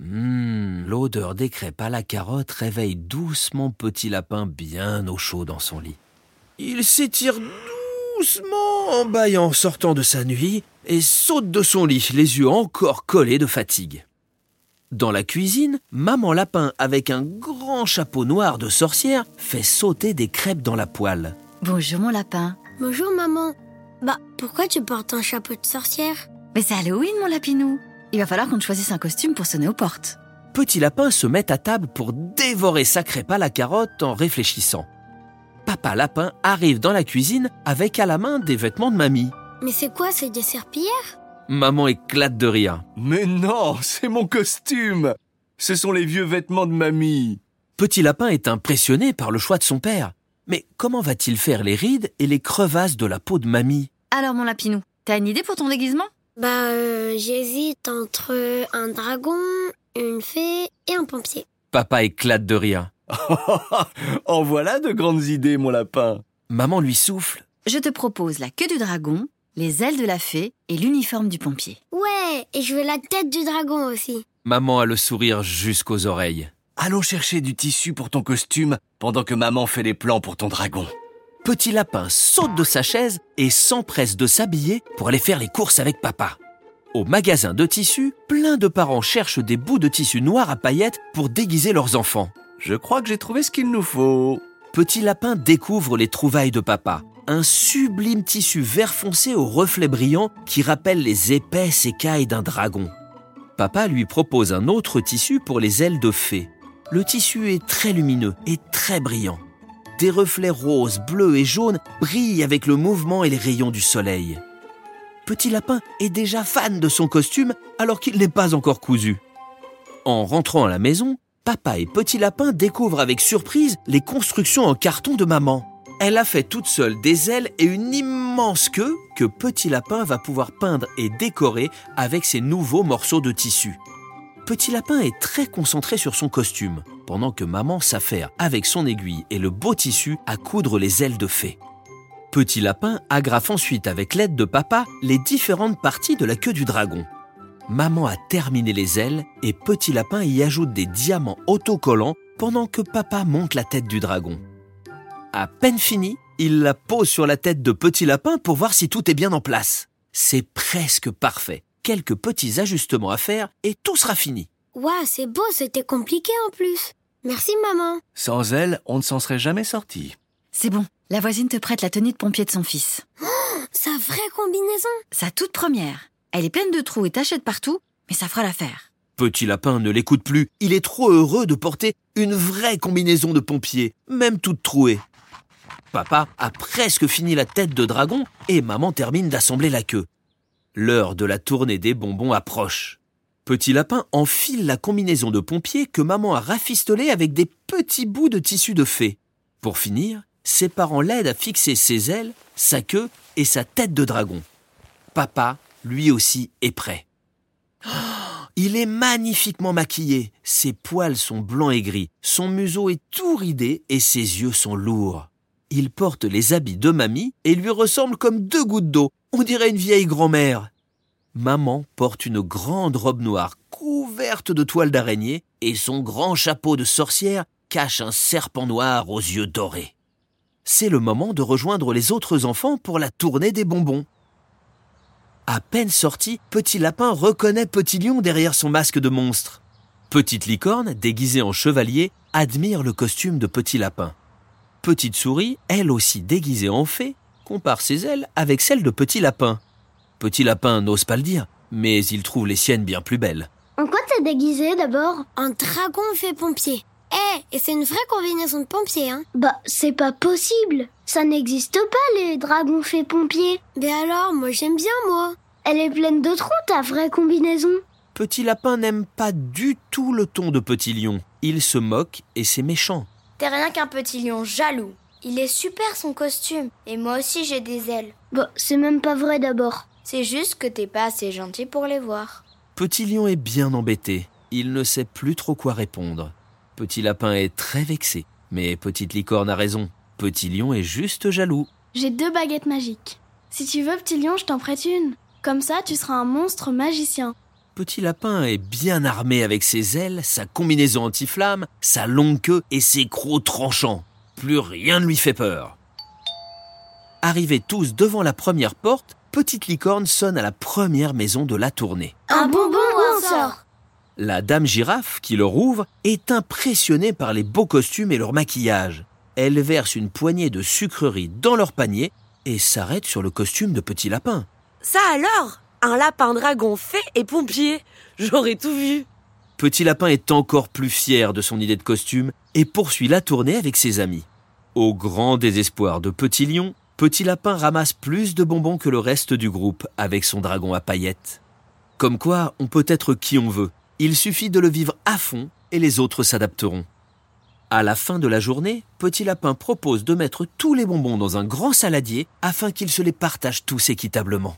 Hum, l'odeur des crêpes à la carotte réveille doucement Petit Lapin bien au chaud dans son lit. Il s'étire doucement en bâillant sortant de sa nuit et saute de son lit, les yeux encore collés de fatigue. Dans la cuisine, maman lapin, avec un grand chapeau noir de sorcière, fait sauter des crêpes dans la poêle. Bonjour mon lapin. Bonjour maman. Bah, pourquoi tu portes un chapeau de sorcière? Mais c'est Halloween mon lapinou. Il va falloir qu'on choisisse un costume pour sonner aux portes. Petit Lapin se met à table pour dévorer sa crêpe à la carotte en réfléchissant. Papa Lapin arrive dans la cuisine avec à la main des vêtements de mamie. Mais c'est quoi, c'est des serpillères? Maman éclate de rire. Mais non, c'est mon costume Ce sont les vieux vêtements de mamie Petit Lapin est impressionné par le choix de son père. Mais comment va-t-il faire les rides et les crevasses de la peau de mamie? Alors mon lapinou, t'as une idée pour ton déguisement? Bah, euh, j'hésite entre un dragon, une fée et un pompier. Papa éclate de rire. En voilà de grandes idées, mon lapin Maman lui souffle. Je te propose la queue du dragon, les ailes de la fée et l'uniforme du pompier. Ouais, et je veux la tête du dragon aussi. Maman a le sourire jusqu'aux oreilles. Allons chercher du tissu pour ton costume pendant que maman fait les plans pour ton dragon. Petit Lapin saute de sa chaise et s'empresse de s'habiller pour aller faire les courses avec papa. Au magasin de tissus, plein de parents cherchent des bouts de tissu noir à paillettes pour déguiser leurs enfants. Je crois que j'ai trouvé ce qu'il nous faut. Petit Lapin découvre les trouvailles de papa. Un sublime tissu vert foncé aux reflets brillants qui rappelle les épaisses écailles d'un dragon. Papa lui propose un autre tissu pour les ailes de fée. Le tissu est très lumineux et très brillant. Des reflets roses, bleus et jaunes brillent avec le mouvement et les rayons du soleil. Petit Lapin est déjà fan de son costume alors qu'il n'est pas encore cousu. En rentrant à la maison, Papa et Petit Lapin découvrent avec surprise les constructions en carton de maman. Elle a fait toute seule des ailes et une immense queue que Petit Lapin va pouvoir peindre et décorer avec ses nouveaux morceaux de tissu. Petit Lapin est très concentré sur son costume, pendant que maman s'affaire avec son aiguille et le beau tissu à coudre les ailes de fée. Petit Lapin agrafe ensuite avec l'aide de papa les différentes parties de la queue du dragon. Maman a terminé les ailes et Petit Lapin y ajoute des diamants autocollants pendant que papa monte la tête du dragon. À peine fini, il la pose sur la tête de Petit Lapin pour voir si tout est bien en place. C'est presque parfait. Quelques petits ajustements à faire et tout sera fini. Waouh, c'est beau, c'était compliqué en plus. Merci maman. Sans elle, on ne s'en serait jamais sorti. C'est bon, la voisine te prête la tenue de pompier de son fils. Sa vraie combinaison. Sa toute première. Elle est pleine de trous et tachettes partout, mais ça fera l'affaire. Petit Lapin ne l'écoute plus. Il est trop heureux de porter une vraie combinaison de pompier, même toute trouée. Papa a presque fini la tête de dragon et maman termine d'assembler la queue. L'heure de la tournée des bonbons approche. Petit Lapin enfile la combinaison de pompier que maman a rafistolée avec des petits bouts de tissu de fée. Pour finir, ses parents l'aident à fixer ses ailes, sa queue et sa tête de dragon. Papa, lui aussi, est prêt. Il est magnifiquement maquillé. Ses poils sont blancs et gris, son museau est tout ridé et ses yeux sont lourds. Il porte les habits de mamie et lui ressemble comme deux gouttes d'eau. On dirait une vieille grand-mère. Maman porte une grande robe noire couverte de toiles d'araignée et son grand chapeau de sorcière cache un serpent noir aux yeux dorés. C'est le moment de rejoindre les autres enfants pour la tournée des bonbons. À peine sorti, Petit Lapin reconnaît Petit Lion derrière son masque de monstre. Petite Licorne, déguisée en chevalier, admire le costume de Petit Lapin. Petite Souris, elle aussi déguisée en fée, compare ses ailes avec celles de Petit Lapin. Petit Lapin n'ose pas le dire, mais il trouve les siennes bien plus belles. En quoi t'es déguisé d'abord? Un dragon fait pompier. Eh, et c'est une vraie combinaison de pompiers, hein Bah, c'est pas possible. Ça n'existe pas, les dragons faits pompiers. Mais alors, moi j'aime bien, moi. Elle est pleine de trous, ta vraie combinaison. Petit Lapin n'aime pas du tout le ton de Petit Lion. Il se moque et c'est méchant. T'es rien qu'un petit lion jaloux. Il est super son costume. Et moi aussi j'ai des ailes. Bah, c'est même pas vrai d'abord. C'est juste que t'es pas assez gentil pour les voir. Petit Lion est bien embêté. Il ne sait plus trop quoi répondre. Petit Lapin est très vexé. Mais Petite Licorne a raison. Petit Lion est juste jaloux. J'ai deux baguettes magiques. Si tu veux, petit lion, je t'en prête une. Comme ça, tu seras un monstre magicien. Petit Lapin est bien armé avec ses ailes, sa combinaison anti-flamme, sa longue queue et ses crocs tranchants. Plus rien ne lui fait peur. Arrivés tous devant la première porte, Petite Licorne sonne à la première maison de la tournée. Un bonbon ou un sort? La dame girafe, qui leur ouvre, est impressionnée par les beaux costumes et leur maquillage. Elle verse une poignée de sucreries dans leur panier et s'arrête sur le costume de Petit Lapin. Ça alors? Un lapin dragon fait et pompier J'aurais tout vu Petit Lapin est encore plus fier de son idée de costume et poursuit la tournée avec ses amis. Au grand désespoir de Petit Lion, Petit Lapin ramasse plus de bonbons que le reste du groupe avec son dragon à paillettes. Comme quoi, on peut être qui on veut. Il suffit de le vivre à fond et les autres s'adapteront. À la fin de la journée, Petit Lapin propose de mettre tous les bonbons dans un grand saladier afin qu'ils se les partagent tous équitablement.